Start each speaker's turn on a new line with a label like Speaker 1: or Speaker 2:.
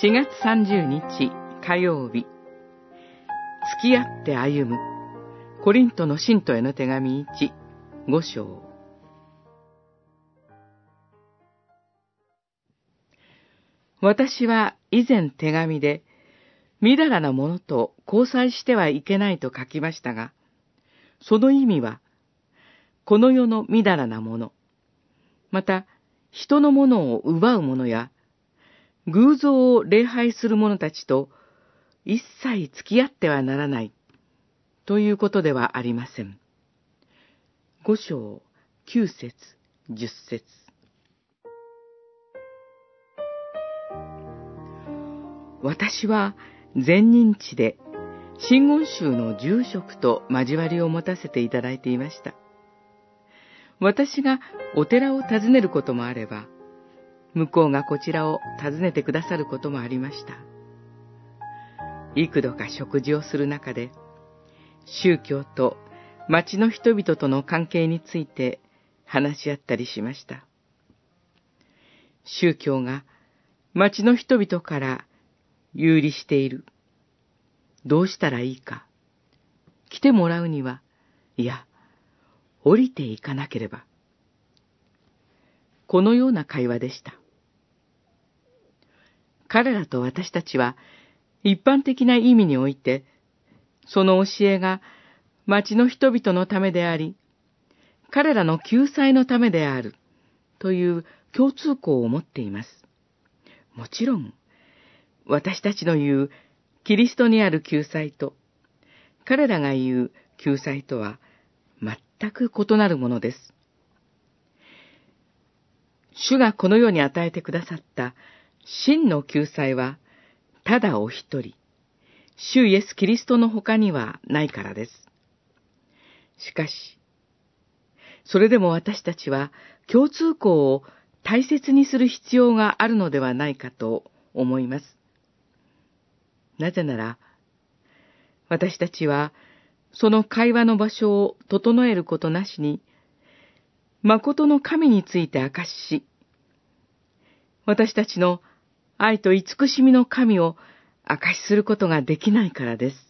Speaker 1: 4月30日火曜日。付き合って歩む。コリントの信徒への手紙1、5章。私は以前手紙で、みだらなものと交際してはいけないと書きましたが、その意味は、この世のみだらなもの、また、人のものを奪う者や、偶像を礼拝する者たちと、一切付き合ってはならない、ということではありません。五章、九節、十節。私は善人地で真言宗の住職と交わりを持たせていただいていました。私がお寺を訪ねることもあれば、向こうがこちらを訪ねてくださることもありました。幾度か食事をする中で、宗教と町の人々との関係について話し合ったりしました。宗教が町の人々から有利している。どうしたらいいか。来てもらうには、いや、降りていかなければ。このような会話でした。彼らと私たちは、一般的な意味において、その教えが町の人々のためであり、彼らの救済のためである、という共通項を持っています。もちろん、私たちの言うキリストにある救済と、彼らが言う救済とは全く異なるものです。主がこの世に与えてくださった真の救済は、ただお一人、主イエス・キリストの他にはないからです。しかし、それでも私たちは共通項を大切にする必要があるのではないかと思います。なぜなら、私たちは、その会話の場所を整えることなしに、誠の神について明かしし、私たちの愛と慈しみの神を明かしすることができないからです。